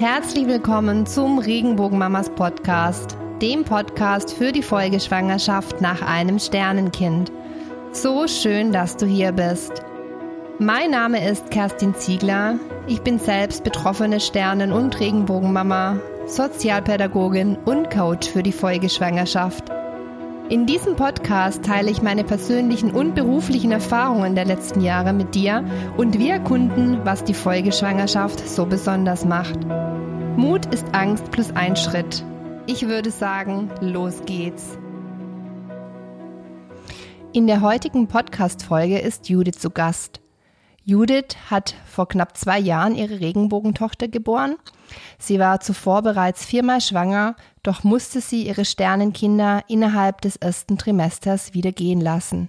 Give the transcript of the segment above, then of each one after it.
Herzlich willkommen zum Regenbogenmamas Podcast, dem Podcast für die Folgeschwangerschaft nach einem Sternenkind. So schön, dass du hier bist. Mein Name ist Kerstin Ziegler. Ich bin selbst betroffene Sternen- und Regenbogenmama, Sozialpädagogin und Coach für die Folgeschwangerschaft. In diesem Podcast teile ich meine persönlichen und beruflichen Erfahrungen der letzten Jahre mit dir und wir erkunden, was die Folgeschwangerschaft so besonders macht. Mut ist Angst plus ein Schritt. Ich würde sagen, los geht's. In der heutigen Podcast-Folge ist Judith zu Gast. Judith hat vor knapp zwei Jahren ihre Regenbogentochter geboren. Sie war zuvor bereits viermal schwanger, doch musste sie ihre Sternenkinder innerhalb des ersten Trimesters wieder gehen lassen.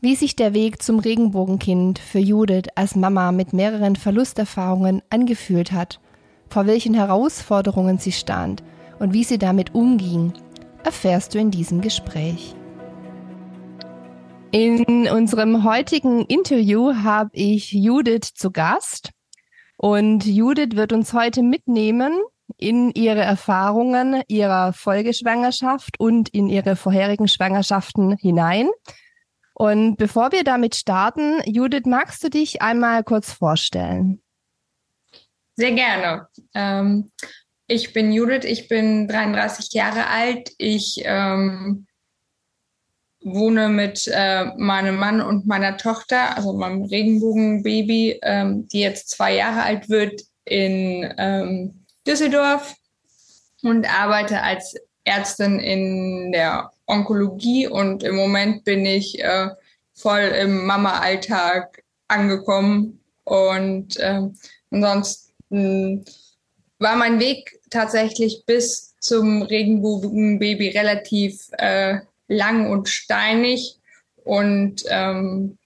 Wie sich der Weg zum Regenbogenkind für Judith als Mama mit mehreren Verlusterfahrungen angefühlt hat, vor welchen Herausforderungen sie stand und wie sie damit umging, erfährst du in diesem Gespräch. In unserem heutigen Interview habe ich Judith zu Gast. Und Judith wird uns heute mitnehmen in ihre Erfahrungen ihrer Folgeschwangerschaft und in ihre vorherigen Schwangerschaften hinein. Und bevor wir damit starten, Judith, magst du dich einmal kurz vorstellen? Sehr gerne. Ähm, ich bin Judith, ich bin 33 Jahre alt. Ich ähm, wohne mit äh, meinem Mann und meiner Tochter, also meinem Regenbogenbaby, ähm, die jetzt zwei Jahre alt wird, in ähm, Düsseldorf und arbeite als Ärztin in der Onkologie und im Moment bin ich äh, voll im Mama-Alltag angekommen und äh, ansonsten war mein Weg tatsächlich bis zum Regenbogenbaby relativ äh, lang und steinig. Und ähm,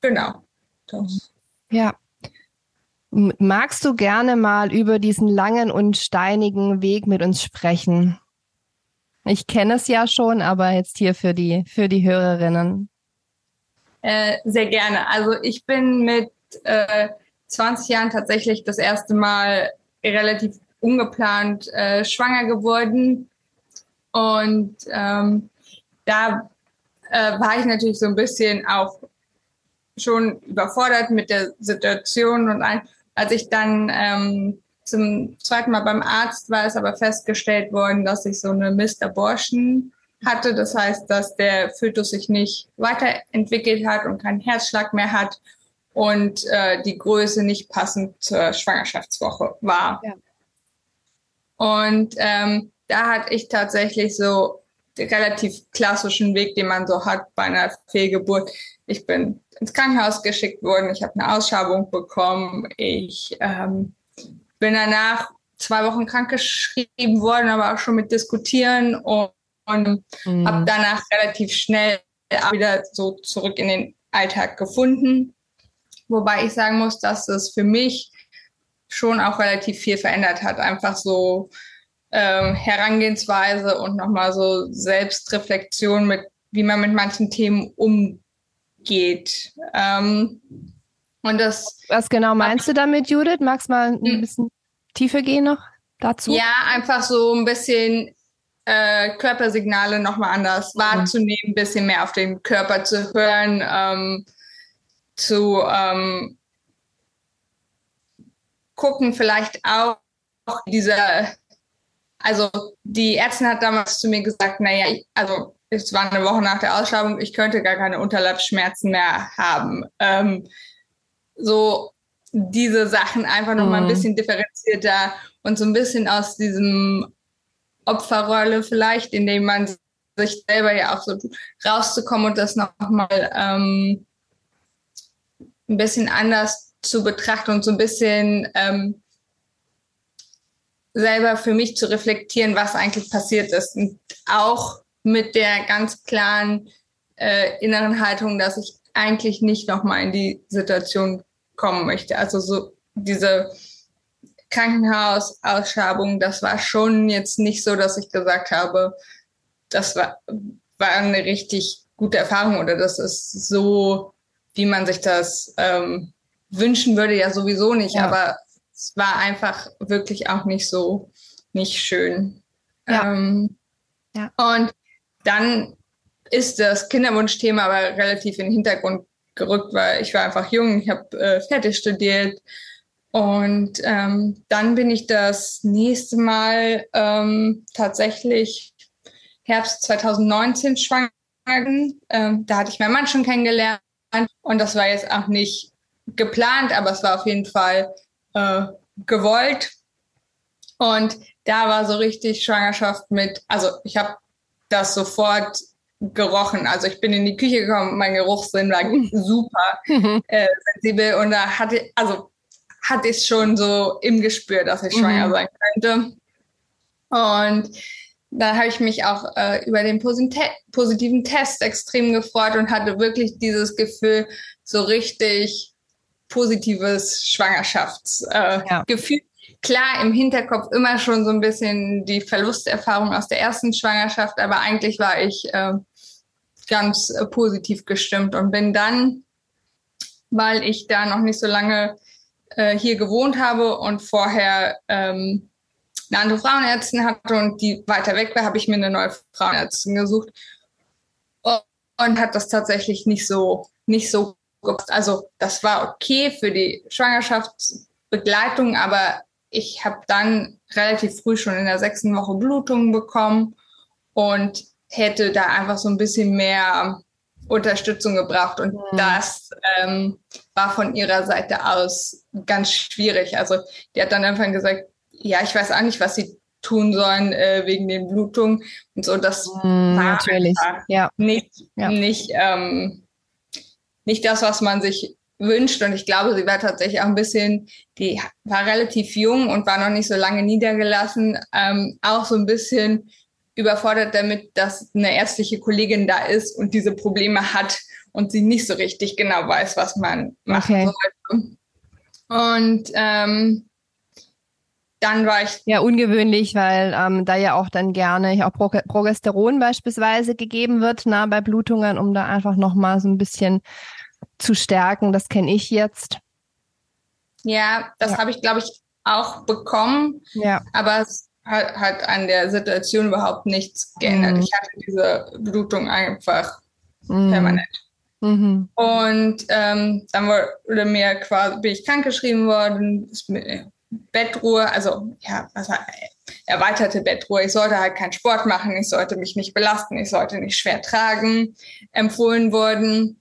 genau. Das. Ja. Magst du gerne mal über diesen langen und steinigen Weg mit uns sprechen? Ich kenne es ja schon, aber jetzt hier für die, für die Hörerinnen. Äh, sehr gerne. Also ich bin mit äh, 20 Jahren tatsächlich das erste Mal relativ ungeplant äh, schwanger geworden. Und ähm, da äh, war ich natürlich so ein bisschen auch schon überfordert mit der Situation. Und als ich dann ähm, zum zweiten Mal beim Arzt war, ist aber festgestellt worden, dass ich so eine Mr. Abortion hatte. Das heißt, dass der Fötus sich nicht weiterentwickelt hat und keinen Herzschlag mehr hat und äh, die Größe nicht passend zur Schwangerschaftswoche war. Ja. Und ähm, da hatte ich tatsächlich so den relativ klassischen Weg, den man so hat bei einer Fehlgeburt. Ich bin ins Krankenhaus geschickt worden, ich habe eine Ausschabung bekommen, ich ähm, bin danach zwei Wochen krankgeschrieben worden, aber auch schon mit Diskutieren und, und mhm. habe danach relativ schnell wieder so zurück in den Alltag gefunden. Wobei ich sagen muss, dass es für mich schon auch relativ viel verändert hat. Einfach so ähm, Herangehensweise und nochmal so Selbstreflexion mit, wie man mit manchen Themen umgeht. Ähm, und das. Was genau meinst du damit, Judith? Magst du mal ein hm. bisschen tiefer gehen noch dazu? Ja, einfach so ein bisschen äh, Körpersignale nochmal anders wahrzunehmen, ein bisschen mehr auf den Körper zu hören, ähm, zu ähm, gucken, vielleicht auch diese also die Ärztin hat damals zu mir gesagt, naja, ich, also es war eine Woche nach der Ausschreibung, ich könnte gar keine Unterleibsschmerzen mehr haben. Ähm, so diese Sachen einfach noch mal ein mhm. bisschen differenzierter und so ein bisschen aus diesem Opferrolle vielleicht, indem man sich selber ja auch so rauszukommen und das noch mal ähm, ein bisschen anders zu betrachten und so ein bisschen ähm, selber für mich zu reflektieren, was eigentlich passiert ist. Und auch mit der ganz klaren äh, inneren Haltung, dass ich eigentlich nicht nochmal in die Situation kommen möchte. Also so diese Krankenhausausschabung, das war schon jetzt nicht so, dass ich gesagt habe, das war, war eine richtig gute Erfahrung oder das ist so, wie man sich das ähm, wünschen würde, ja sowieso nicht. Ja. Aber es war einfach wirklich auch nicht so, nicht schön. Ja. Ähm, Ja. Und dann ist das Kinderwunschthema aber relativ in den Hintergrund gerückt, weil ich war einfach jung, ich habe äh, fertig studiert und ähm, dann bin ich das nächste Mal ähm, tatsächlich Herbst 2019 schwanger. Ähm, da hatte ich meinen Mann schon kennengelernt und das war jetzt auch nicht geplant, aber es war auf jeden Fall äh, gewollt. Und da war so richtig Schwangerschaft mit, also ich habe das sofort gerochen. Also ich bin in die Küche gekommen, mein Geruchssinn war super äh, sensibel und da hatte, also hatte ich schon so im Gespür, dass ich schwanger Mhm. sein könnte. Und da habe ich mich auch äh, über den positiven Test extrem gefreut und hatte wirklich dieses Gefühl, so richtig positives Schwangerschaftsgefühl. Äh, Ja. Klar, im Hinterkopf immer schon so ein bisschen die Verlusterfahrung aus der ersten Schwangerschaft, aber eigentlich war ich äh, ganz positiv gestimmt und bin dann, weil ich da noch nicht so lange äh, hier gewohnt habe und vorher ähm, eine andere Frauenärztin hatte und die weiter weg war, habe ich mir eine neue Frauenärztin gesucht und, und hat das tatsächlich nicht so nicht so gepasst. Also das war okay für die Schwangerschaftsbegleitung, aber ich habe dann relativ früh schon in der sechsten Woche Blutungen bekommen und hätte da einfach so ein bisschen mehr Unterstützung gebraucht. Und Mhm. das ähm, war von ihrer Seite aus ganz schwierig. Also die hat dann einfach gesagt, ja, ich weiß auch nicht, was sie tun sollen äh, wegen den Blutungen und so. Das Mm, war natürlich. Ja. nicht, Ja. nicht, ähm, nicht das, was man sich wünscht. Und ich glaube, sie war tatsächlich auch ein bisschen, die war relativ jung und war noch nicht so lange niedergelassen, ähm, auch so ein bisschen überfordert damit, dass eine ärztliche Kollegin da ist und diese Probleme hat und sie nicht so richtig genau weiß, was man machen Okay. sollte. Und ähm, dann war ich Ja, ungewöhnlich, weil ähm, da ja auch dann gerne auch Pro Progesteron beispielsweise gegeben wird na, bei Blutungen, um da einfach nochmal so ein bisschen zu stärken. Das kenne ich jetzt. Ja, das Ja. habe ich, glaube ich, auch bekommen, Ja. aber es hat, hat an der Situation überhaupt nichts geändert. Mhm. Ich hatte diese Blutung einfach Mhm. permanent. Mhm. Und ähm, dann wurde mir quasi, bin ich krankgeschrieben worden, ist mir Bettruhe, also ja, also erweiterte Bettruhe. Ich sollte halt keinen Sport machen, ich sollte mich nicht belasten, ich sollte nicht schwer tragen, empfohlen worden.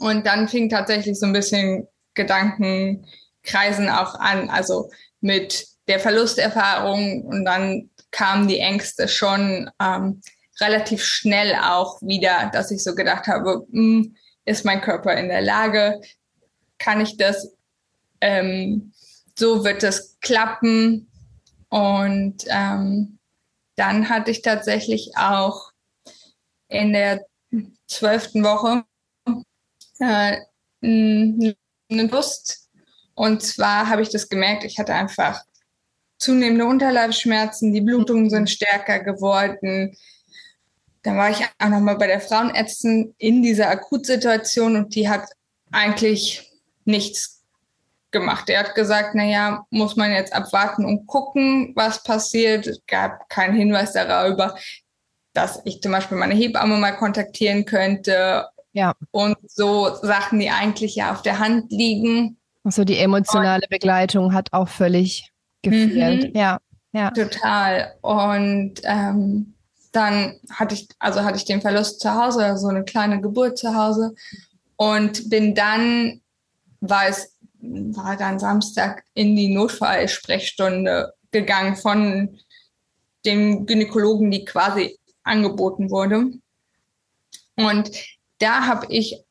Und dann fing tatsächlich so ein bisschen Gedankenkreisen auch an, also mit der Verlusterfahrung und dann kamen die Ängste schon ähm, relativ schnell auch wieder, dass ich so gedacht habe, hm, ist mein Körper in der Lage, kann ich das, ähm, so wird es klappen. Und ähm, dann hatte ich tatsächlich auch in der zwölften Woche äh, eine Lust. Und zwar habe ich das gemerkt, ich hatte einfach zunehmende Unterleibsschmerzen, die Blutungen sind stärker geworden. Dann war ich auch nochmal bei der Frauenärztin in dieser Akutsituation und die hat eigentlich nichts gemacht. Er hat gesagt, naja, muss man jetzt abwarten und gucken, was passiert. Es gab keinen Hinweis darüber, dass ich zum Beispiel meine Hebamme mal kontaktieren könnte. Ja. Und so Sachen, die eigentlich ja auf der Hand liegen. Also die emotionale Begleitung hat auch völlig gefehlt. Mhm. Ja, ja. Total. Und ähm, dann hatte ich, also hatte ich den Verlust zu Hause, so eine kleine Geburt zu Hause und bin dann, war es, war dann Samstag in die Notfallsprechstunde gegangen von dem Gynäkologen, die quasi angeboten wurde. Und da habe ich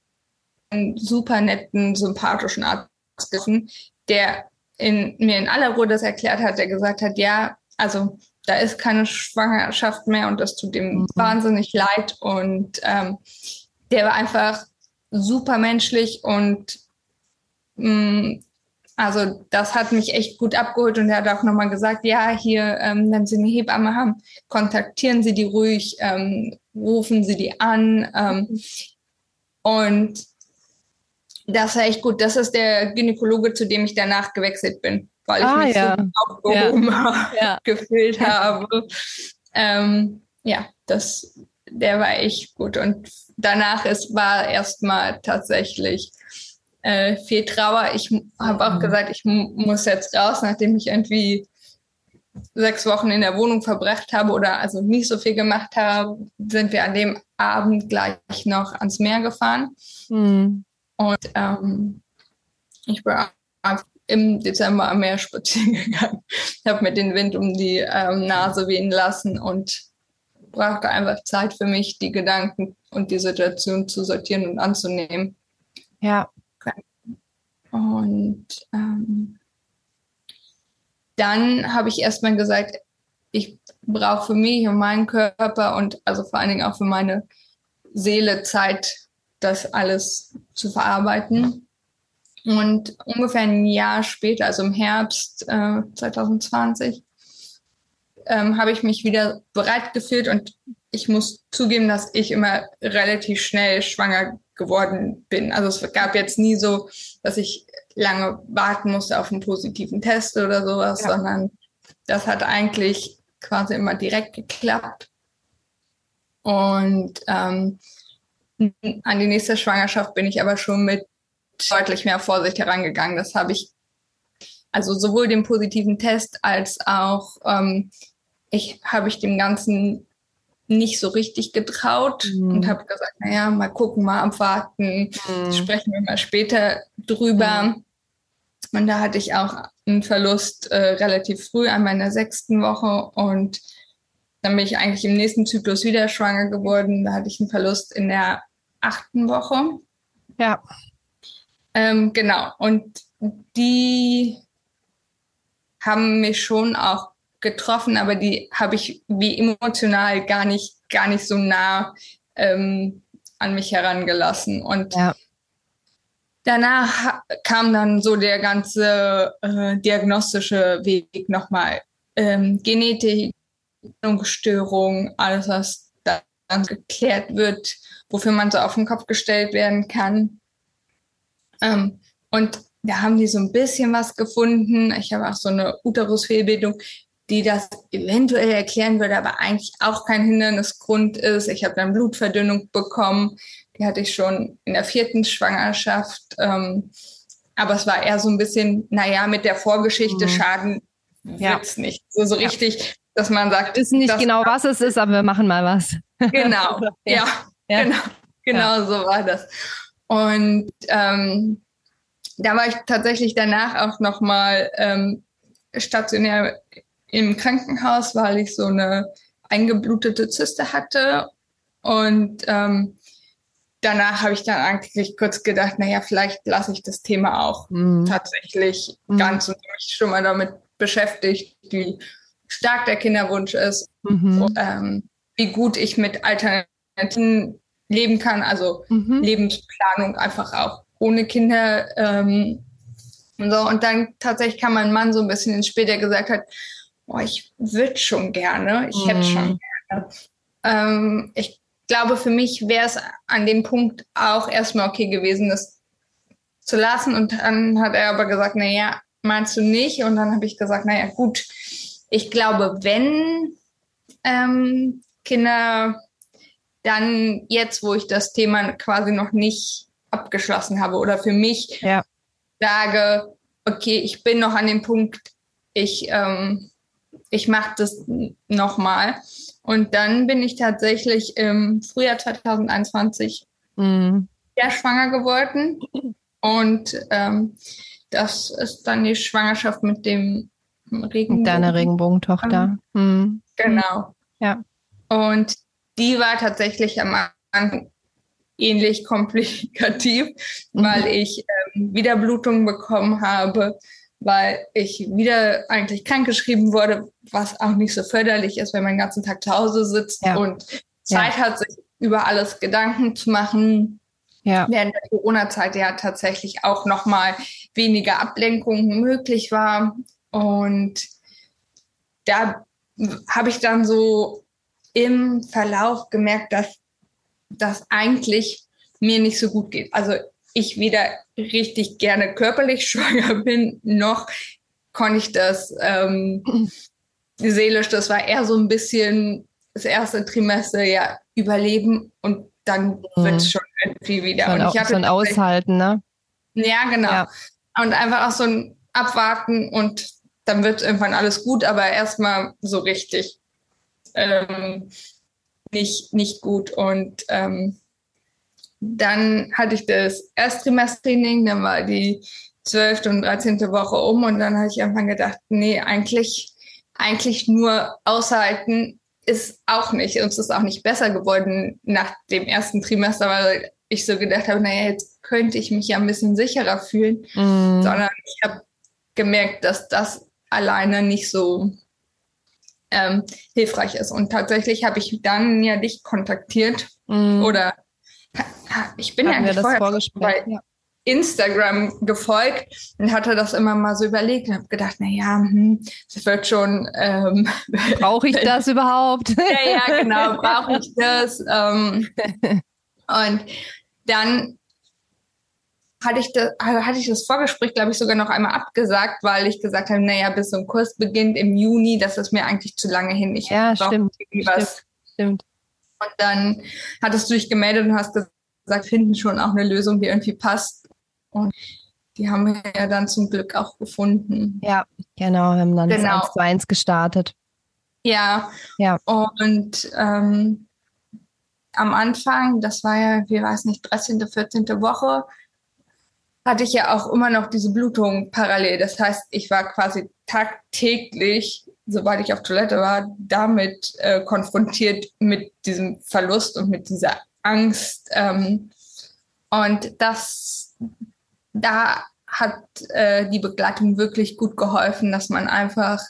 einen super netten, sympathischen Arzt gefunden, der in, mir in aller Ruhe das erklärt hat, der gesagt hat, ja, also da ist keine Schwangerschaft mehr und das tut ihm Mhm. wahnsinnig leid. Und ähm, der war einfach super menschlich und also das hat mich echt gut abgeholt und er hat auch nochmal gesagt, ja, hier, ähm, wenn Sie eine Hebamme haben, kontaktieren Sie die ruhig, ähm, rufen Sie die an. Ähm, und das war echt gut. Das ist der Gynäkologe, zu dem ich danach gewechselt bin, weil ich Ah, mich ja. so aufgehoben Ja. gefühlt habe. Ähm, ja, das, der war echt gut. Und danach ist, war erstmal tatsächlich äh, viel Trauer. Ich habe auch Mhm. gesagt, ich mu- muss jetzt raus, nachdem ich irgendwie sechs Wochen in der Wohnung verbracht habe oder also nicht so viel gemacht habe, sind wir an dem Abend gleich noch ans Meer gefahren. Hm. Und ähm, ich bin einfach im Dezember am Meer spazieren gegangen, habe mir den Wind um die ähm, Nase wehen lassen und brauchte einfach Zeit für mich, die Gedanken und die Situation zu sortieren und anzunehmen. Ja. Und ähm, dann habe ich erstmal gesagt, ich brauche für mich und meinen Körper und also vor allen Dingen auch für meine Seele Zeit, das alles zu verarbeiten. Und ungefähr ein Jahr später, also im Herbst äh, 2020, ähm, habe ich mich wieder bereit gefühlt und ich muss zugeben, dass ich immer relativ schnell schwanger geworden bin. Also es gab jetzt nie so, dass ich lange warten musste auf einen positiven Test oder sowas, Ja. sondern das hat eigentlich quasi immer direkt geklappt. Und ähm, an die nächste Schwangerschaft bin ich aber schon mit deutlich mehr Vorsicht herangegangen. Das habe ich, also sowohl den positiven Test als auch ähm, ich habe ich dem Ganzen nicht so richtig getraut Mhm. und habe gesagt, naja, mal gucken, mal abwarten, Hm. sprechen wir mal später drüber. Und da hatte ich auch einen Verlust äh, relativ früh an meiner sechsten Woche und dann bin ich eigentlich im nächsten Zyklus wieder schwanger geworden. Da hatte ich einen Verlust in der achten Woche. Ja. Ähm, genau. Und die haben mich schon auch getroffen, aber die habe ich wie emotional gar nicht, gar nicht so nah ähm, an mich herangelassen. Und Ja. danach kam dann so der ganze äh, diagnostische Weg nochmal. Ähm, Genetik, Störung, alles, was da dann geklärt wird, wofür man so auf den Kopf gestellt werden kann. Ähm, und da haben die so ein bisschen was gefunden. Ich habe auch so eine Uterusfehlbildung, die das eventuell erklären würde, aber eigentlich auch kein Hindernisgrund ist. Ich habe dann Blutverdünnung bekommen. Die hatte ich schon in der vierten Schwangerschaft. Ähm, aber es war eher so ein bisschen, naja, mit der Vorgeschichte Mhm. schaden Ja. wird's nicht. So, so Ja. richtig, dass man sagt, Wissen nicht genau, was es ist, aber wir machen mal was. Genau, ja, Ja. genau, genau so war das. Und ähm, da war ich tatsächlich danach auch nochmal ähm, stationär im Krankenhaus, weil ich so eine eingeblutete Zyste hatte. Und ähm, danach habe ich dann eigentlich kurz gedacht, naja, vielleicht lasse ich das Thema auch Hm. tatsächlich Mhm. ganz und mich schon mal damit beschäftigt, wie stark der Kinderwunsch ist Mhm. und, ähm, wie gut ich mit Alternativen leben kann, also Mhm. Lebensplanung einfach auch ohne Kinder. Ähm, und so. Und dann tatsächlich kam mein Mann so ein bisschen ins Spiel, der gesagt hat, oh, ich würde schon gerne, ich hätte Mhm. schon gerne. Ähm, ich glaube, für mich wäre es an dem Punkt auch erstmal okay gewesen, das zu lassen. Und dann hat er aber gesagt, na ja, meinst du nicht? Und dann habe ich gesagt, na ja, gut, ich glaube, wenn ähm, Kinder dann jetzt, wo ich das Thema quasi noch nicht abgeschlossen habe oder für mich Ja. sage, okay, ich bin noch an dem Punkt, ich, ähm, ich mache das nochmal. Und dann bin ich tatsächlich im Frühjahr 2021 Mhm. ja schwanger geworden. Und ähm, das ist dann die Schwangerschaft mit dem Regenbogen. Deine Regenbogentochter. Mhm. Genau. Ja. Und die war tatsächlich am Anfang ähnlich komplikativ, Mhm. weil ich ähm, wieder Blutungen bekommen habe, weil ich wieder eigentlich krankgeschrieben wurde, was auch nicht so förderlich ist, wenn man den ganzen Tag zu Hause sitzt Ja. und Zeit hat, sich über alles Gedanken zu machen. Ja. Während der Corona-Zeit ja tatsächlich auch nochmal weniger Ablenkung möglich war. Und da habe ich dann so im Verlauf gemerkt, dass das eigentlich mir nicht so gut geht. Also ich weder richtig gerne körperlich schwanger bin, noch konnte ich das ähm, seelisch, das war eher so ein bisschen das erste Trimester ja überleben und dann mhm. wird es schon irgendwie wieder. Schon und ich hatte so ein Aushalten, ne? Ja, genau. Ja. Und einfach auch so ein Abwarten und dann wird irgendwann alles gut, aber erstmal so richtig ähm, nicht, nicht gut. Und ähm, dann hatte ich das Ersttrimestraining, dann war die zwölfte und dreizehnte Woche um und dann habe ich irgendwann gedacht, nee, eigentlich, eigentlich nur aushalten ist auch nicht. Uns ist auch nicht besser geworden nach dem ersten Trimester, weil ich so gedacht habe, naja, jetzt könnte ich mich ja ein bisschen sicherer fühlen, mm. sondern ich habe gemerkt, dass das alleine nicht so ähm, hilfreich ist. Und tatsächlich habe ich dann ja dich kontaktiert mm. oder ich bin ja eigentlich vorher bei ja. Instagram gefolgt und hatte das immer mal so überlegt und habe gedacht, na ja, hm, das wird schon. Ähm, brauche ich das überhaupt? ja, ja, genau, brauche ich das? Ähm, und dann hatte ich das, hatte ich das Vorgespräch, glaube ich, sogar noch einmal abgesagt, weil ich gesagt habe, naja, bis ein Kurs beginnt im Juni, das ist mir eigentlich zu lange hin. Ich ja, stimmt, stimmt, stimmt. Und dann hattest du dich gemeldet und hast gesagt, finden schon auch eine Lösung, die irgendwie passt. Und die haben wir ja dann zum Glück auch gefunden. Ja, genau, wir haben dann genau. 1 zu 1 gestartet. Ja, ja. Und ähm, am Anfang, das war ja, wie weiß nicht, 13., 14. Woche, hatte ich ja auch immer noch diese Blutung parallel. Das heißt, ich war quasi tagtäglich, sobald ich auf Toilette war, damit äh, konfrontiert mit diesem Verlust und mit dieser Angst. Ähm, und das, da hat äh, die Begleitung wirklich gut geholfen, dass man einfach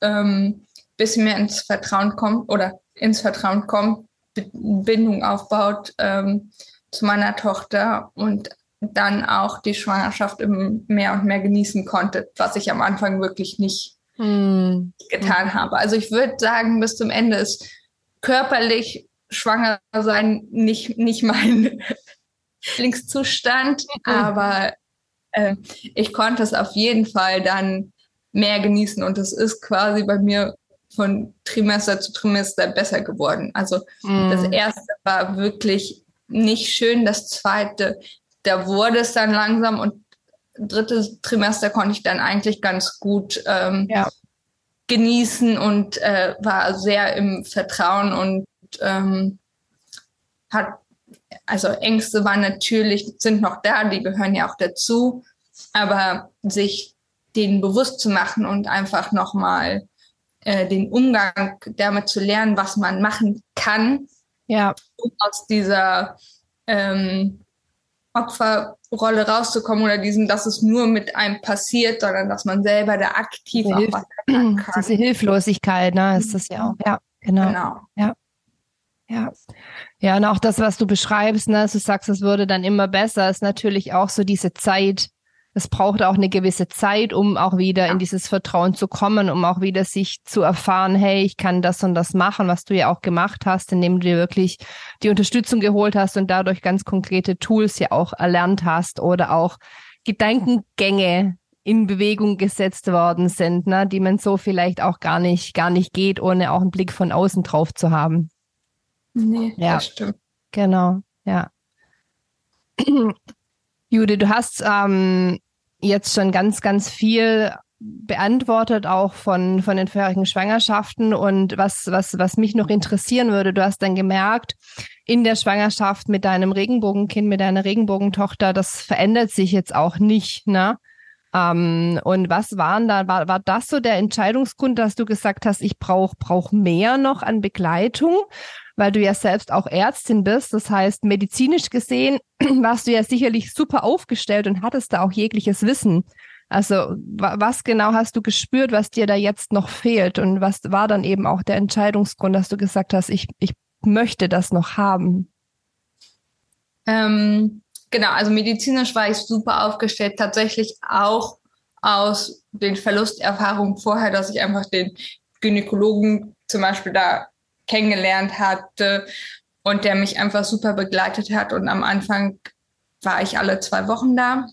ähm, bisschen mehr ins Vertrauen kommt oder ins Vertrauen kommt, Bindung aufbaut ähm, zu meiner Tochter und dann auch die Schwangerschaft mehr und mehr genießen konnte, was ich am Anfang wirklich nicht hm. getan habe. Also ich würde sagen, bis zum Ende ist körperlich schwanger sein nicht, nicht mein Lieblingszustand, mhm. aber äh, ich konnte es auf jeden Fall dann mehr genießen und es ist quasi bei mir von Trimester zu Trimester besser geworden. Also mm. das erste war wirklich nicht schön, das zweite da wurde es dann langsam und drittes Trimester konnte ich dann eigentlich ganz gut ähm, ja. genießen und äh, war sehr im Vertrauen und ähm, hat, also Ängste waren natürlich, sind noch da, die gehören ja auch dazu, aber sich denen bewusst zu machen und einfach nochmal äh, den Umgang damit zu lernen, was man machen kann, ja. um aus dieser ähm, Opferrolle rauszukommen oder diesen, dass es nur mit einem passiert, sondern dass man selber da aktiv diese was kann. Diese Hilflosigkeit, ne, ist das ja auch. Ja, genau. genau. Ja. Ja. Ja, und auch das, was du beschreibst, ne, du sagst, es würde dann immer besser, ist natürlich auch so diese Zeit, es braucht auch eine gewisse Zeit, um auch wieder in dieses Vertrauen zu kommen, um auch wieder sich zu erfahren, hey, ich kann das und das machen, was du ja auch gemacht hast, indem du dir wirklich die Unterstützung geholt hast und dadurch ganz konkrete Tools ja auch erlernt hast oder auch Gedankengänge in Bewegung gesetzt worden sind, ne, die man so vielleicht auch gar nicht, gar nicht geht, ohne auch einen Blick von außen drauf zu haben. Nee, ja. das stimmt. Genau, ja. Jude, du hast ähm, jetzt schon ganz, ganz viel beantwortet, auch von, von den vorherigen Schwangerschaften. Und was, was, was mich noch interessieren würde, du hast dann gemerkt, in der Schwangerschaft mit deinem Regenbogenkind, mit deiner Regenbogentochter, das verändert sich jetzt auch nicht, ne? Ähm, und was waren da, war, war das so der Entscheidungsgrund, dass du gesagt hast, ich brauche brauch mehr noch an Begleitung? Weil du ja selbst auch Ärztin bist. Das heißt, medizinisch gesehen warst du ja sicherlich super aufgestellt und hattest da auch jegliches Wissen. Also was genau hast du gespürt, was dir da jetzt noch fehlt und was war dann eben auch der Entscheidungsgrund, dass du gesagt hast, ich, ich möchte das noch haben? Ähm, genau, also medizinisch war ich super aufgestellt, tatsächlich auch aus den Verlusterfahrungen vorher, dass ich einfach den Gynäkologen zum Beispiel da kennengelernt hatte und der mich einfach super begleitet hat und am Anfang war ich alle zwei Wochen da.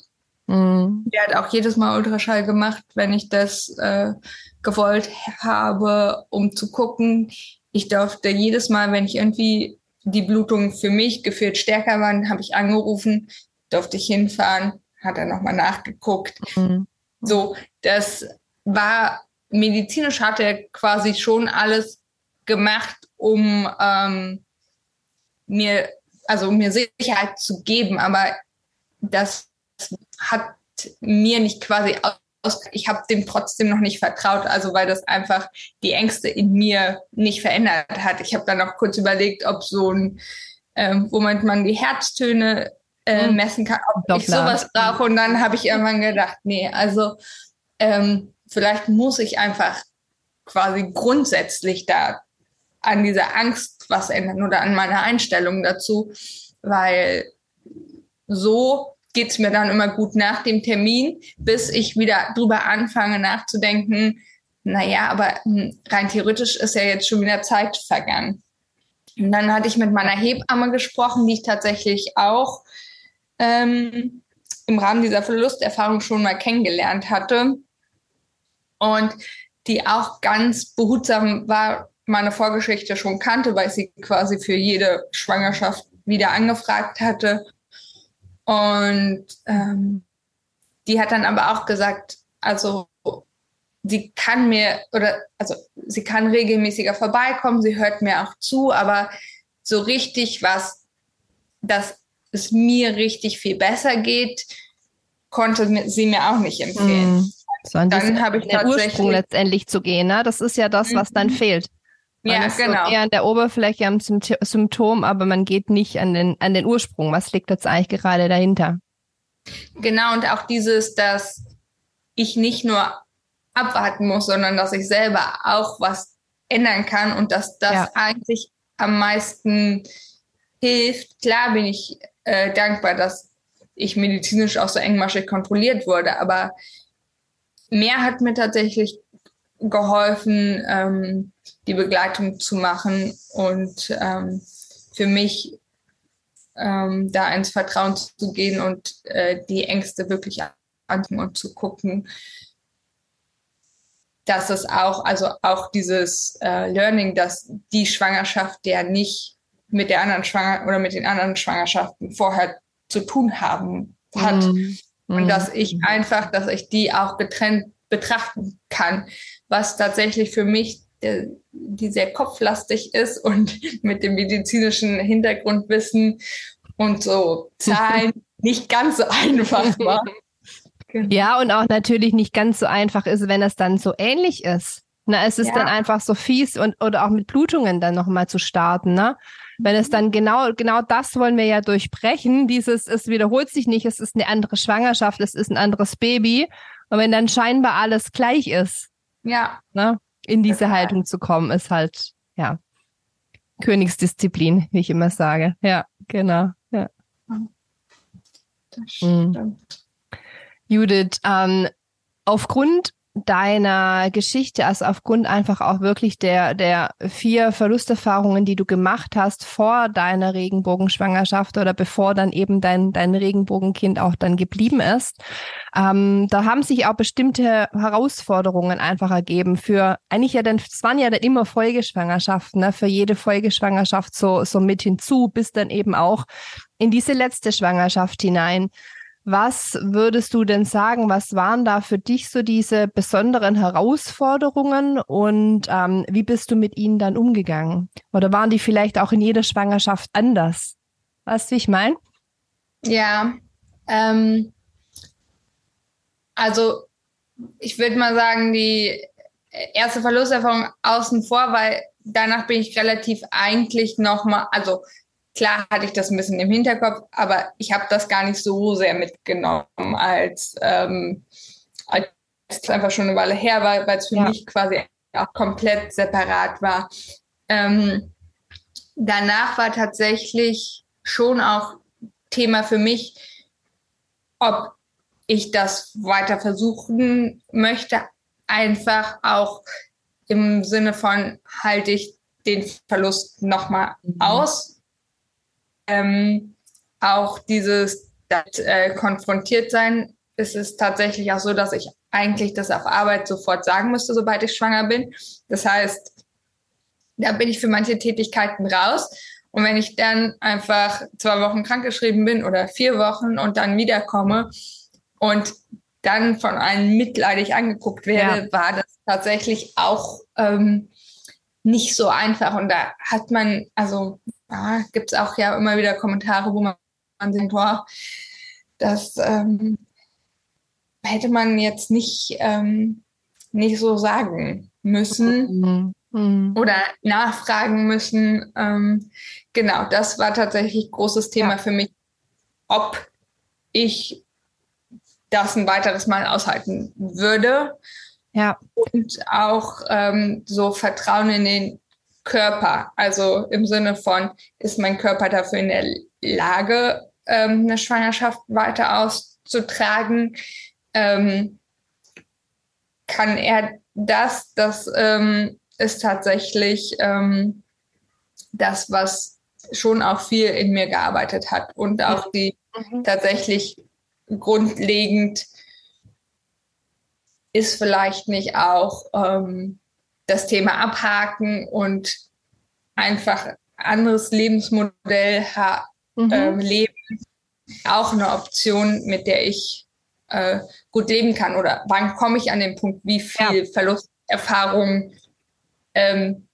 Mhm. Der hat auch jedes Mal Ultraschall gemacht, wenn ich das äh, gewollt habe, um zu gucken. Ich durfte jedes Mal, wenn ich irgendwie die Blutung für mich gefühlt stärker waren, habe ich angerufen, durfte ich hinfahren, hat er nochmal nachgeguckt. Mhm. So, das war medizinisch hat er quasi schon alles gemacht, um ähm, mir, also um mir Sicherheit zu geben, aber das hat mir nicht quasi aus, ich habe dem trotzdem noch nicht vertraut, also weil das einfach die Ängste in mir nicht verändert hat. Ich habe dann noch kurz überlegt, ob so ein, ähm, womit man die Herztöne äh, hm. messen kann, ob Doppler. ich sowas brauche. Und dann habe ich irgendwann gedacht, nee, also ähm, vielleicht muss ich einfach quasi grundsätzlich da an dieser Angst was ändern oder an meiner Einstellung dazu, weil so geht es mir dann immer gut nach dem Termin, bis ich wieder drüber anfange nachzudenken, naja, aber hm, rein theoretisch ist ja jetzt schon wieder Zeit vergangen. Und dann hatte ich mit meiner Hebamme gesprochen, die ich tatsächlich auch ähm, im Rahmen dieser Verlusterfahrung schon mal kennengelernt hatte. Und die auch ganz behutsam war, meine Vorgeschichte schon kannte, weil ich sie quasi für jede Schwangerschaft wieder angefragt hatte und ähm, die hat dann aber auch gesagt, also sie kann mir oder also sie kann regelmäßiger vorbeikommen, sie hört mir auch zu, aber so richtig was, dass es mir richtig viel besser geht, konnte sie mir auch nicht empfehlen. Mm. So dann habe ich den Ursprung letztendlich zu gehen. Ne? Das ist ja das, was dann mhm. fehlt. Man ja, ist genau. Eher an der Oberfläche am Symptom, aber man geht nicht an den, an den Ursprung. Was liegt jetzt eigentlich gerade dahinter? Genau, und auch dieses, dass ich nicht nur abwarten muss, sondern dass ich selber auch was ändern kann und dass das ja. eigentlich am meisten hilft. Klar bin ich äh, dankbar, dass ich medizinisch auch so engmaschig kontrolliert wurde, aber mehr hat mir tatsächlich geholfen, ähm, die Begleitung zu machen und ähm, für mich ähm, da ins Vertrauen zu gehen und äh, die Ängste wirklich anzunehmen und zu gucken, dass es auch, also auch dieses äh, Learning, dass die Schwangerschaft der nicht mit der anderen Schwanger oder mit den anderen Schwangerschaften vorher zu tun haben hat. Mm. Und dass ich mhm. einfach, dass ich die auch getrennt betrachten kann, was tatsächlich für mich der, die sehr kopflastig ist und mit dem medizinischen Hintergrundwissen und so Zahlen nicht ganz so einfach war. Genau. Ja, und auch natürlich nicht ganz so einfach ist, wenn es dann so ähnlich ist. Na, es ist ja. dann einfach so fies und oder auch mit Blutungen dann nochmal zu starten, ne? Wenn es dann genau, genau das wollen wir ja durchbrechen. Dieses, es wiederholt sich nicht, es ist eine andere Schwangerschaft, es ist ein anderes Baby. Und wenn dann scheinbar alles gleich ist, ja. Ne, in diese. Haltung zu kommen, ist halt, ja, Königsdisziplin, wie ich immer sage. Ja, genau. Ja. Das stimmt. Mhm. Judith, ähm, aufgrund deiner Geschichte, also aufgrund einfach auch wirklich der, der vier Verlusterfahrungen, die du gemacht hast vor deiner Regenbogenschwangerschaft oder bevor dann eben dein, dein Regenbogenkind auch dann geblieben ist, ähm, da haben sich auch bestimmte Herausforderungen einfach ergeben für eigentlich ja dann, es waren ja dann immer Folgeschwangerschaften, ne, für jede Folgeschwangerschaft so, so mit hinzu, bis dann eben auch in diese letzte Schwangerschaft hinein. Was würdest du denn sagen, was waren da für dich so diese besonderen Herausforderungen und ähm, wie bist du mit ihnen dann umgegangen? Oder waren die vielleicht auch in jeder Schwangerschaft anders? Weißt du, wie ich meine? Ja, ähm, also ich würde mal sagen, die erste Verlusterfahrung außen vor, weil danach bin ich relativ eigentlich nochmal, also Klar hatte ich das ein bisschen im Hinterkopf, aber ich habe das gar nicht so sehr mitgenommen, als, ähm, als es einfach schon eine Weile her war, weil es für ja. mich quasi auch komplett separat war. Ähm, danach war tatsächlich schon auch Thema für mich, ob ich das weiter versuchen möchte, einfach auch im Sinne von halte ich den Verlust nochmal mhm. aus ähm, auch dieses damit äh, konfrontiert sein. Es ist tatsächlich auch so, dass ich eigentlich das auf Arbeit sofort sagen müsste, sobald ich schwanger bin. Das heißt, da bin ich für manche Tätigkeiten raus. Und wenn ich dann einfach zwei Wochen krankgeschrieben bin oder vier Wochen und dann wiederkomme und dann von einem mitleidig angeguckt werde, ja. war das tatsächlich auch ähm, nicht so einfach. Und da hat man, also ja, gibt es auch ja immer wieder Kommentare, wo man, man denkt, boah, das ähm, hätte man jetzt nicht, ähm, nicht so sagen müssen. Mhm. Mhm. Oder nachfragen müssen. Ähm, genau, das war tatsächlich großes Thema ja. für mich, ob ich das ein weiteres Mal aushalten würde. Ja. Und auch ähm, so Vertrauen in den Körper. Also im Sinne von, ist mein Körper dafür in der Lage, ähm, eine Schwangerschaft weiter auszutragen? Ähm, kann er das? Das ähm, ist tatsächlich ähm, das, was schon auch viel in mir gearbeitet hat und auch die mhm. tatsächlich grundlegend ist vielleicht nicht auch ähm, das Thema abhaken und einfach anderes Lebensmodell mhm. äh, leben, auch eine Option, mit der ich äh, gut leben kann? Oder wann komme ich an den Punkt, wie viel ja. Verlusterfahrung ähm,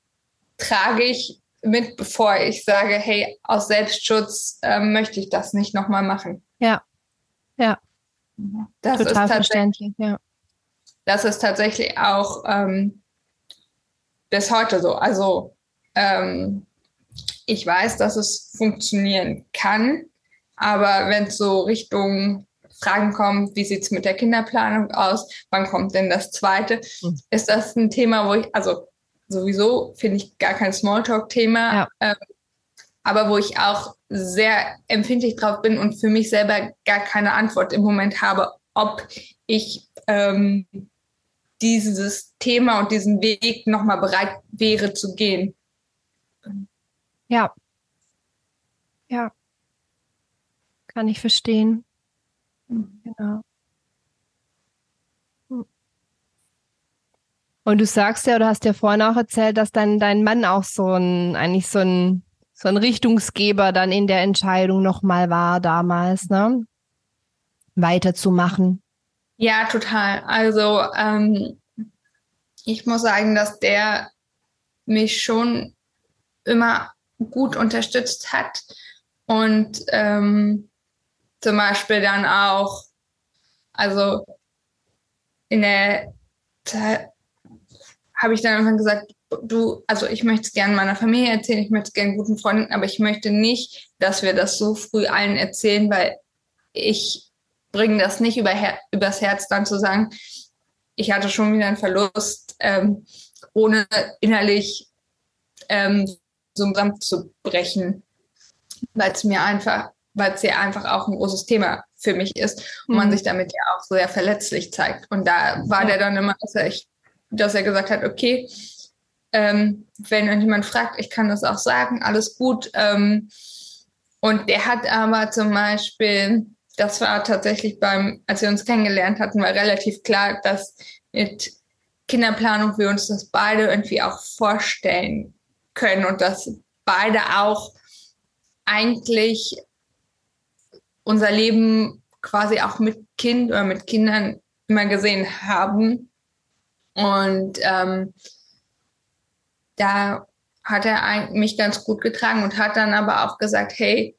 trage ich mit, bevor ich sage, hey, aus Selbstschutz äh, möchte ich das nicht nochmal machen. Ja, ja. Das Total ist verständlich, ja. Das ist tatsächlich auch ähm, bis heute so. Also ähm, ich weiß, dass es funktionieren kann, aber wenn es so Richtung Fragen kommt, wie sieht es mit der Kinderplanung aus, wann kommt denn das zweite, mhm. ist das ein Thema, wo ich, also sowieso finde ich gar kein Smalltalk-Thema, ja. ähm, aber wo ich auch sehr empfindlich drauf bin und für mich selber gar keine Antwort im Moment habe, ob ich ähm, dieses Thema und diesen Weg nochmal bereit wäre zu gehen. Ja. Ja. Kann ich verstehen. Genau. Hm. Und du sagst ja, du hast ja vorhin auch erzählt, dass dein, dein Mann auch so ein, eigentlich so ein, so ein Richtungsgeber dann in der Entscheidung nochmal war damals, ne? Weiterzumachen. Ja, total. Also ähm, ich muss sagen, dass der mich schon immer gut unterstützt hat und ähm, zum Beispiel dann auch, also in der habe ich dann irgendwann gesagt, du, also ich möchte es gerne meiner Familie erzählen, ich möchte es gerne guten Freunden, aber ich möchte nicht, dass wir das so früh allen erzählen, weil ich bringe das nicht über Her übers Herz, dann zu sagen, ich hatte schon wieder einen Verlust, ähm, ohne innerlich ähm, so zusammenzubrechen, weil es mir einfach, weil es ja einfach auch ein großes Thema für mich ist und mhm. man sich damit ja auch sehr verletzlich zeigt. Und da war ja. der dann immer, dass er, ich, dass er gesagt hat, okay, ähm, wenn jemand fragt, ich kann das auch sagen, alles gut. Ähm, und der hat aber zum Beispiel das war tatsächlich beim, als wir uns kennengelernt hatten, war relativ klar, dass mit Kinderplanung wir uns das beide irgendwie auch vorstellen können und dass beide auch eigentlich unser Leben quasi auch mit Kind oder mit Kindern immer gesehen haben. Und ähm, da hat er mich ganz gut getragen und hat dann aber auch gesagt, hey,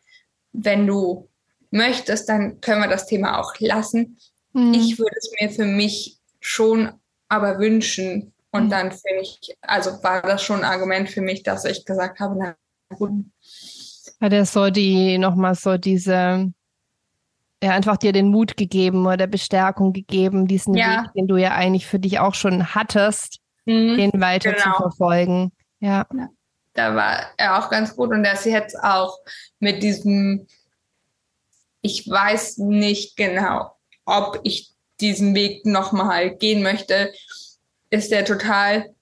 wenn du möchtest, dann können wir das Thema auch lassen. Mhm. Ich würde es mir für mich schon aber wünschen. Und mhm. dann finde ich, also war das schon ein Argument für mich, dass ich gesagt habe, na gut. Hat er so die, nochmal so diese, ja, einfach dir den Mut gegeben oder Bestärkung gegeben, diesen ja. Weg, den du ja eigentlich für dich auch schon hattest, mhm. den weiter genau. zu verfolgen. Ja. ja. Da war er auch ganz gut und er ist jetzt auch mit diesem ich weiß nicht genau, ob ich diesen Weg nochmal gehen möchte. Ist der total,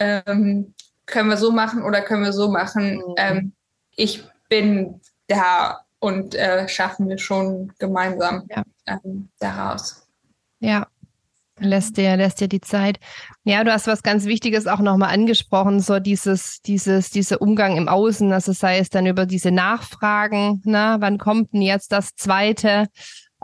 ähm, können wir so machen oder können wir so machen? Mhm. Ähm, ich bin da und äh, schaffen wir schon gemeinsam ja. ähm, daraus. Ja, lässt dir, lässt dir die Zeit. Ja, du hast was ganz Wichtiges auch nochmal angesprochen, so dieses, dieses, dieser Umgang im Außen, also sei es dann über diese Nachfragen, na, wann kommt denn jetzt das zweite?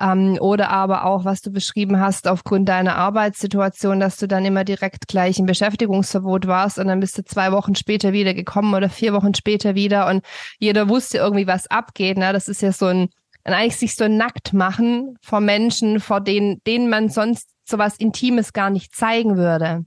Ähm, oder aber auch, was du beschrieben hast, aufgrund deiner Arbeitssituation, dass du dann immer direkt gleich im Beschäftigungsverbot warst und dann bist du zwei Wochen später wieder gekommen oder vier Wochen später wieder und jeder wusste irgendwie, was abgeht. Ne? Das ist ja so ein, eigentlich sich so nackt machen vor Menschen, vor denen, denen man sonst sowas Intimes gar nicht zeigen würde.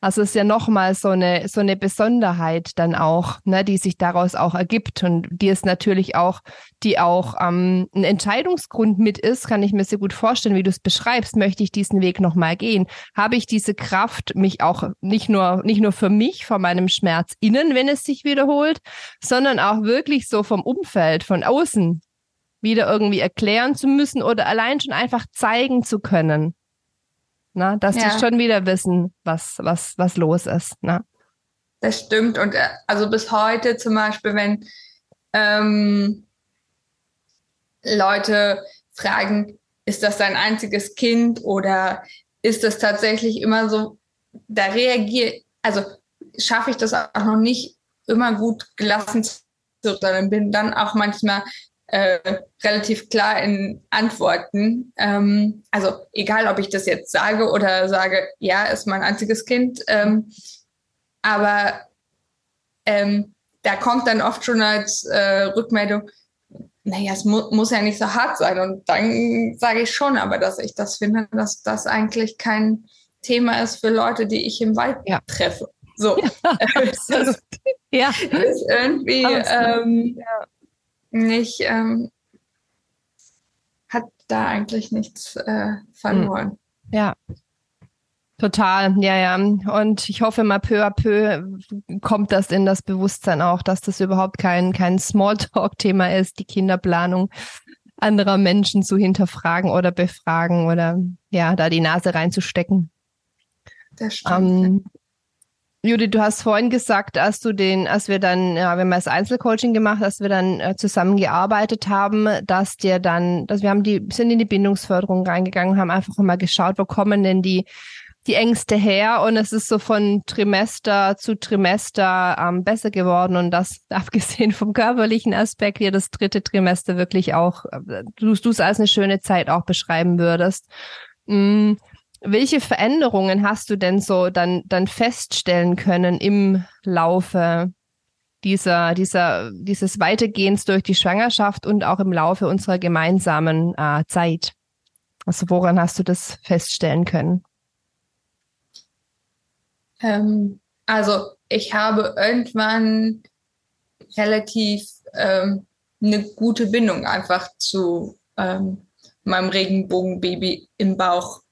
Also es ist ja nochmal so eine, so eine Besonderheit dann auch, ne, die sich daraus auch ergibt und die ist natürlich auch, die auch ähm, ein Entscheidungsgrund mit ist, kann ich mir sehr gut vorstellen, wie du es beschreibst. Möchte ich diesen Weg nochmal gehen? Habe ich diese Kraft, mich auch nicht nur, nicht nur für mich, vor meinem Schmerz innen, wenn es sich wiederholt, sondern auch wirklich so vom Umfeld, von außen wieder irgendwie erklären zu müssen oder allein schon einfach zeigen zu können ne? dass ja. die schon wieder wissen, was, was, was los ist. Ne? Das stimmt. Und äh, also bis heute zum Beispiel, wenn ähm, Leute fragen, ist das dein einziges Kind oder ist das tatsächlich immer so, da reagiere, also schaffe ich das auch noch nicht immer gut gelassen zu, sondern bin dann auch manchmal äh, relativ klar in Antworten. Ähm, also egal, ob ich das jetzt sage oder sage, ja, ist mein einziges Kind. Ähm, aber ähm, da kommt dann oft schon als äh, Rückmeldung, naja, es mu muss ja nicht so hart sein. Und dann sage ich schon, aber dass ich das finde, dass das eigentlich kein Thema ist für Leute, die ich im Wald ja. treffe. So. Ja, das, ja. ist irgendwie ähm, ja nicht, ähm, hat da eigentlich nichts äh, verloren. Hm. Ja. Total, ja, ja. Und ich hoffe mal peu à peu kommt das in das Bewusstsein auch, dass das überhaupt kein, kein Smalltalk-Thema ist, die Kinderplanung anderer Menschen zu hinterfragen oder befragen oder ja, da die Nase reinzustecken. Das stimmt. Ähm, Judith, du hast vorhin gesagt, als du den, als wir dann, ja, wir haben das Einzelcoaching gemacht, als wir dann äh, zusammengearbeitet haben, dass dir dann, dass wir haben die, sind in die Bindungsförderung reingegangen, haben einfach mal geschaut, wo kommen denn die, die Ängste her? Und es ist so von Trimester zu Trimester ähm, besser geworden. Und das abgesehen vom körperlichen Aspekt hier das dritte Trimester wirklich auch, äh, du es als eine schöne Zeit auch beschreiben würdest. Mm welche Veränderungen hast du denn so dann, dann feststellen können im Laufe dieser, dieser, dieses Weitergehens durch die Schwangerschaft und auch im Laufe unserer gemeinsamen äh, Zeit? Also woran hast du das feststellen können? Ähm, also ich habe irgendwann relativ ähm, eine gute Bindung einfach zu ähm, meinem Regenbogenbaby im Bauch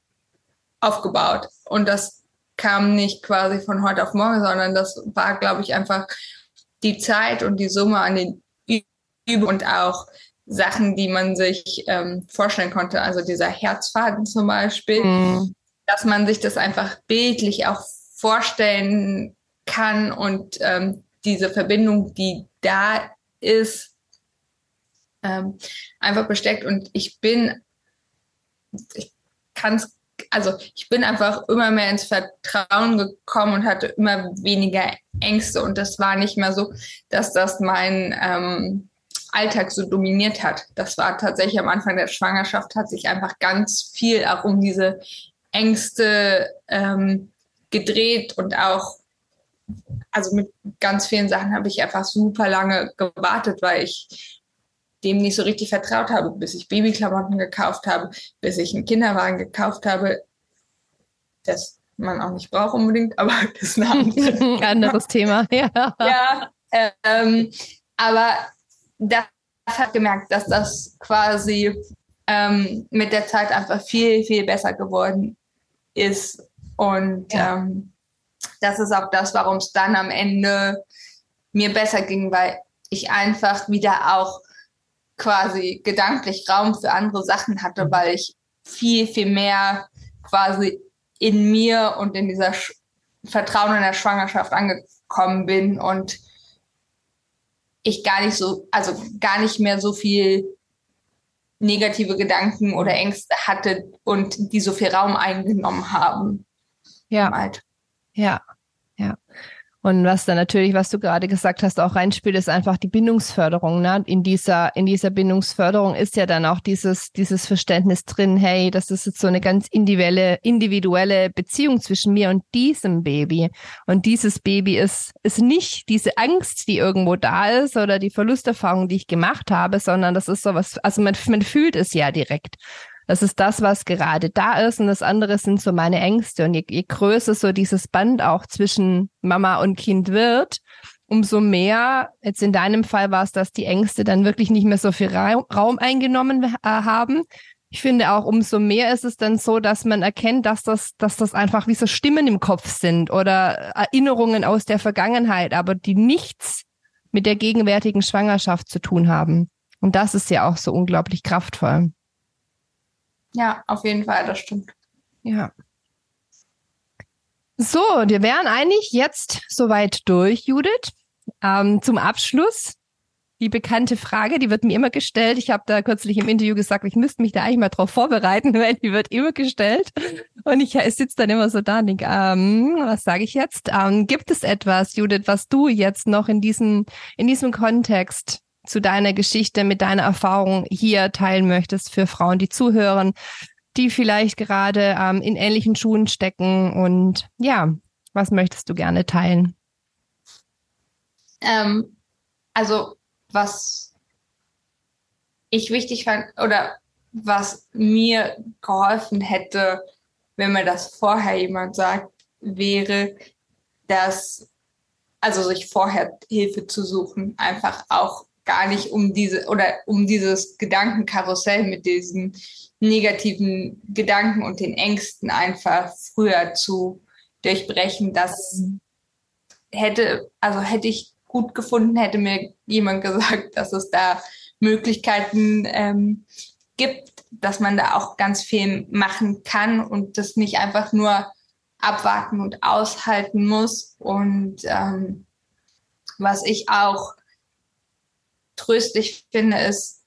aufgebaut. Und das kam nicht quasi von heute auf morgen, sondern das war, glaube ich, einfach die Zeit und die Summe an den Übungen und auch Sachen, die man sich ähm, vorstellen konnte. Also dieser Herzfaden zum Beispiel, mhm. dass man sich das einfach bildlich auch vorstellen kann und ähm, diese Verbindung, die da ist, ähm, einfach besteckt. Und ich bin, ich kann es also ich bin einfach immer mehr ins Vertrauen gekommen und hatte immer weniger Ängste und das war nicht mehr so, dass das mein ähm, Alltag so dominiert hat. Das war tatsächlich am Anfang der Schwangerschaft hat sich einfach ganz viel auch um diese Ängste ähm, gedreht und auch also mit ganz vielen Sachen habe ich einfach super lange gewartet, weil ich dem nicht so richtig vertraut habe, bis ich Babyklamotten gekauft habe, bis ich einen Kinderwagen gekauft habe, das man auch nicht braucht unbedingt, aber das ist ein anderes, Thema. Ja, ja ähm, aber das hat gemerkt, dass das quasi ähm, mit der Zeit einfach viel, viel besser geworden ist. Und ja. ähm, das ist auch das, warum es dann am Ende mir besser ging, weil ich einfach wieder auch quasi gedanklich Raum für andere Sachen hatte, mhm. weil ich viel, viel mehr quasi in mir und in dieser Sch Vertrauen in der Schwangerschaft angekommen bin und ich gar nicht so, also gar nicht mehr so viel negative Gedanken oder Ängste hatte und die so viel Raum eingenommen haben. Ja. Ja. Ja. Und was dann natürlich, was du gerade gesagt hast, auch reinspielt, ist einfach die Bindungsförderung. Ne? In dieser, in dieser Bindungsförderung ist ja dann auch dieses, dieses Verständnis drin, hey, das ist jetzt so eine ganz individuelle, individuelle Beziehung zwischen mir und diesem Baby. Und dieses Baby ist, ist nicht diese Angst, die irgendwo da ist oder die Verlusterfahrung, die ich gemacht habe, sondern das ist sowas, also man, man fühlt es ja direkt. Das ist das, was gerade da ist und das andere sind so meine Ängste. Und je, je größer so dieses Band auch zwischen Mama und Kind wird, umso mehr, jetzt in deinem Fall war es, dass die Ängste dann wirklich nicht mehr so viel Raum, eingenommen äh, haben. Ich finde auch, umso mehr ist es dann so, dass man erkennt, dass das, dass das einfach wie so Stimmen im Kopf sind oder Erinnerungen aus der Vergangenheit, aber die nichts mit der gegenwärtigen Schwangerschaft zu tun haben. Und das ist ja auch so unglaublich kraftvoll. Ja, auf jeden Fall, das stimmt. Ja. So, wir wären eigentlich jetzt soweit durch, Judith. Ähm, zum Abschluss die bekannte Frage, die wird mir immer gestellt. Ich habe da kürzlich im Interview gesagt, ich müsste mich da eigentlich mal drauf vorbereiten, weil die wird immer gestellt. Und ich sitze dann immer so da und denke, ähm, was sage ich jetzt? Ähm, gibt es etwas, Judith, was du jetzt noch in diesem, in diesem Kontext zu deiner Geschichte mit deiner Erfahrung hier teilen möchtest für Frauen, die zuhören, die vielleicht gerade ähm, in ähnlichen Schuhen stecken und ja, was möchtest du gerne teilen? Ähm, also was ich wichtig fand oder was mir geholfen hätte, wenn mir das vorher jemand sagt, wäre, dass also sich vorher Hilfe zu suchen, einfach auch gar nicht um diese oder um dieses Gedankenkarussell mit diesen negativen Gedanken und den Ängsten einfach früher zu durchbrechen. Das hätte, also hätte ich gut gefunden, hätte mir jemand gesagt, dass es da Möglichkeiten ähm, gibt, dass man da auch ganz viel machen kann und das nicht einfach nur abwarten und aushalten muss. Und ähm, was ich auch tröstlich finde, ist,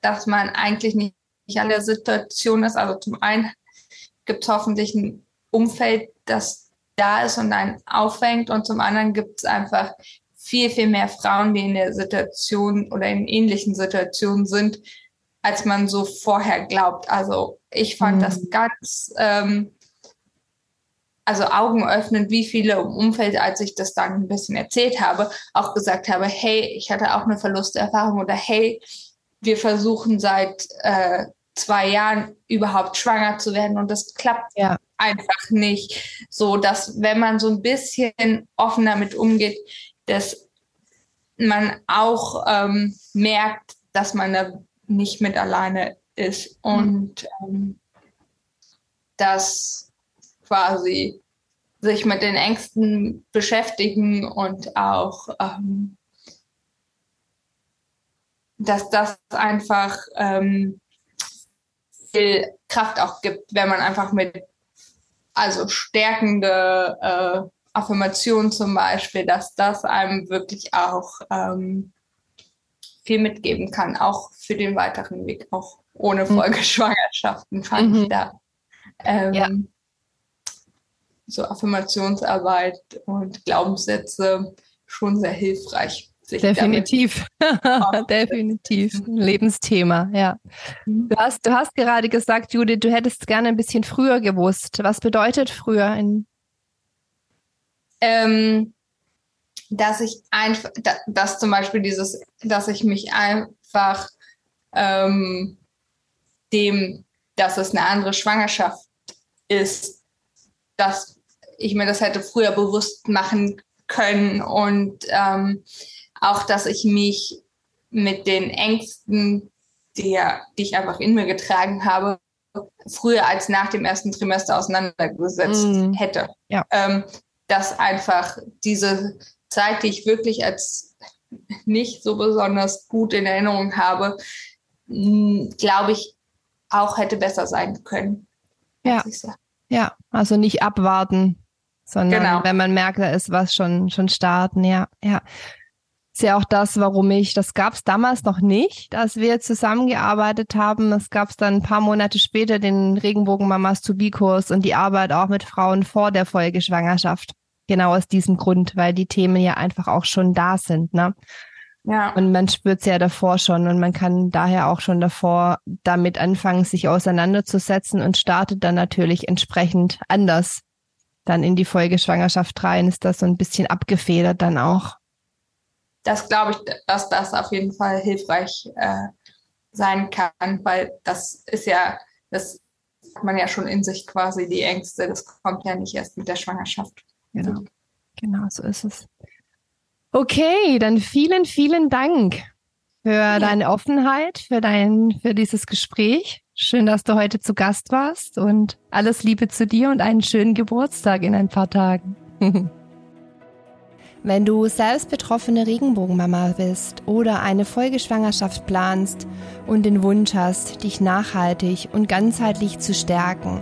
dass man eigentlich nicht, nicht an der Situation ist. Also zum einen gibt es hoffentlich ein Umfeld, das da ist und einen auffängt und zum anderen gibt es einfach viel, viel mehr Frauen, die in der Situation oder in ähnlichen Situationen sind, als man so vorher glaubt. Also ich fand mhm. das ganz ähm, also Augen öffnen, wie viele im Umfeld, als ich das dann ein bisschen erzählt habe, auch gesagt habe, hey, ich hatte auch eine Verlusterfahrung oder hey, wir versuchen seit äh, zwei Jahren überhaupt schwanger zu werden und das klappt ja. einfach nicht. So, dass wenn man so ein bisschen offen damit umgeht, dass man auch ähm, merkt, dass man da nicht mit alleine ist und ähm, dass quasi sich mit den Ängsten beschäftigen und auch, ähm, dass das einfach ähm, viel Kraft auch gibt, wenn man einfach mit also stärkende äh, Affirmationen zum Beispiel, dass das einem wirklich auch ähm, viel mitgeben kann, auch für den weiteren Weg, auch ohne mhm. Folgeschwangerschaften, fand mhm. ich da. Ähm, ja so Affirmationsarbeit und Glaubenssätze schon sehr hilfreich. Definitiv, definitiv. Lebensthema, ja. Mhm. Du hast, du hast gerade gesagt, Judith, du hättest gerne ein bisschen früher gewusst. Was bedeutet früher? In ähm, dass ich einfach, dass zum Beispiel dieses, dass ich mich einfach ähm, dem, dass es eine andere Schwangerschaft ist, dass ich mir das hätte früher bewusst machen können und ähm, auch, dass ich mich mit den Ängsten, die, die ich einfach in mir getragen habe, früher als nach dem ersten Trimester auseinandergesetzt mm. hätte. Ja. Ähm, dass einfach diese Zeit, die ich wirklich als nicht so besonders gut in Erinnerung habe, glaube ich, auch hätte besser sein können. Ja. Ja, also nicht abwarten, sondern genau. wenn man merkt, da ist was schon, schon starten, ja, ja. ist ja auch das, warum ich, das gab es damals noch nicht, als wir zusammengearbeitet haben. Es gab dann ein paar Monate später den Regenbogenmamas to be Kurs und die Arbeit auch mit Frauen vor der Folgeschwangerschaft. Genau aus diesem Grund, weil die Themen ja einfach auch schon da sind, ne? Ja. Und man spürt es ja davor schon und man kann daher auch schon davor damit anfangen, sich auseinanderzusetzen und startet dann natürlich entsprechend anders dann in die Folgeschwangerschaft rein. Ist das so ein bisschen abgefedert dann auch das glaube ich, dass das auf jeden Fall hilfreich äh, sein kann, weil das ist ja, das hat man ja schon in sich quasi, die Ängste, das kommt ja nicht erst mit der Schwangerschaft. Genau, genau so ist es. Okay, dann vielen, vielen Dank für ja. deine Offenheit, für dein, für dieses Gespräch. Schön, dass du heute zu Gast warst und alles Liebe zu dir und einen schönen Geburtstag in ein paar Tagen. Wenn du selbst betroffene Regenbogenmama bist oder eine Folgeschwangerschaft planst und den Wunsch hast, dich nachhaltig und ganzheitlich zu stärken,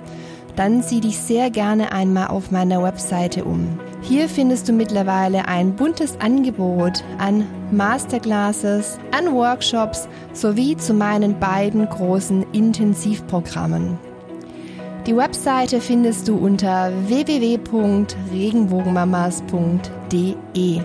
dann sieh dich sehr gerne einmal auf meiner Webseite um. Hier findest du mittlerweile ein buntes Angebot an Masterclasses, an Workshops sowie zu meinen beiden großen Intensivprogrammen. Die Webseite findest du unter www.regenbogenmamas.de.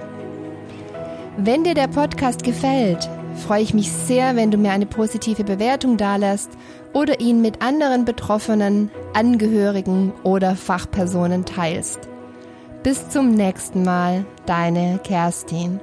Wenn dir der Podcast gefällt, freue ich mich sehr, wenn du mir eine positive Bewertung dalässt oder ihn mit anderen Betroffenen, Angehörigen oder Fachpersonen teilst. Bis zum nächsten Mal, deine Kerstin.